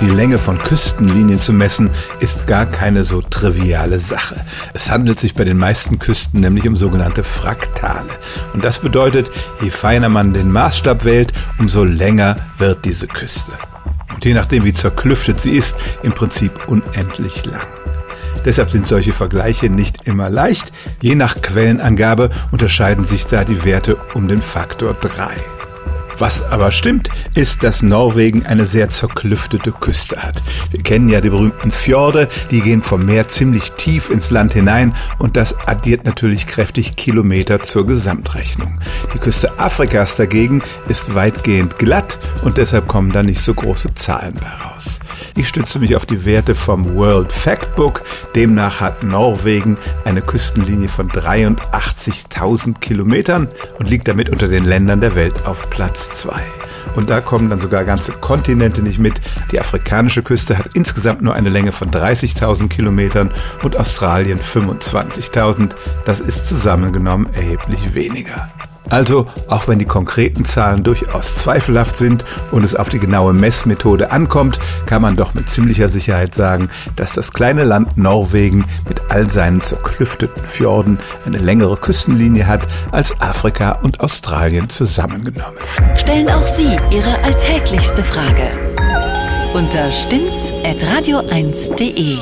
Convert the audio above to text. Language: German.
Die Länge von Küstenlinien zu messen, ist gar keine so triviale Sache. Es handelt sich bei den meisten Küsten nämlich um sogenannte Fraktale. Und das bedeutet, je feiner man den Maßstab wählt, umso länger wird diese Küste. Und je nachdem, wie zerklüftet sie ist, im Prinzip unendlich lang. Deshalb sind solche Vergleiche nicht immer leicht. Je nach Quellenangabe unterscheiden sich da die Werte um den Faktor 3. Was aber stimmt, ist, dass Norwegen eine sehr zerklüftete Küste hat. Wir kennen ja die berühmten Fjorde, die gehen vom Meer ziemlich tief ins Land hinein und das addiert natürlich kräftig Kilometer zur Gesamtrechnung. Die Küste Afrikas dagegen ist weitgehend glatt und deshalb kommen da nicht so große Zahlen bei raus. Ich stütze mich auf die Werte vom World Factbook. Demnach hat Norwegen eine Küstenlinie von 83.000 Kilometern und liegt damit unter den Ländern der Welt auf Platz 2. Und da kommen dann sogar ganze Kontinente nicht mit. Die afrikanische Küste hat insgesamt nur eine Länge von 30.000 Kilometern und Australien 25.000. Das ist zusammengenommen erheblich weniger. Also, auch wenn die konkreten Zahlen durchaus zweifelhaft sind und es auf die genaue Messmethode ankommt, kann man doch mit ziemlicher Sicherheit sagen, dass das kleine Land Norwegen mit all seinen zerklüfteten Fjorden eine längere Küstenlinie hat als Afrika und Australien zusammengenommen. Stellen auch Sie Ihre alltäglichste Frage unter stimmtz.radio1.de.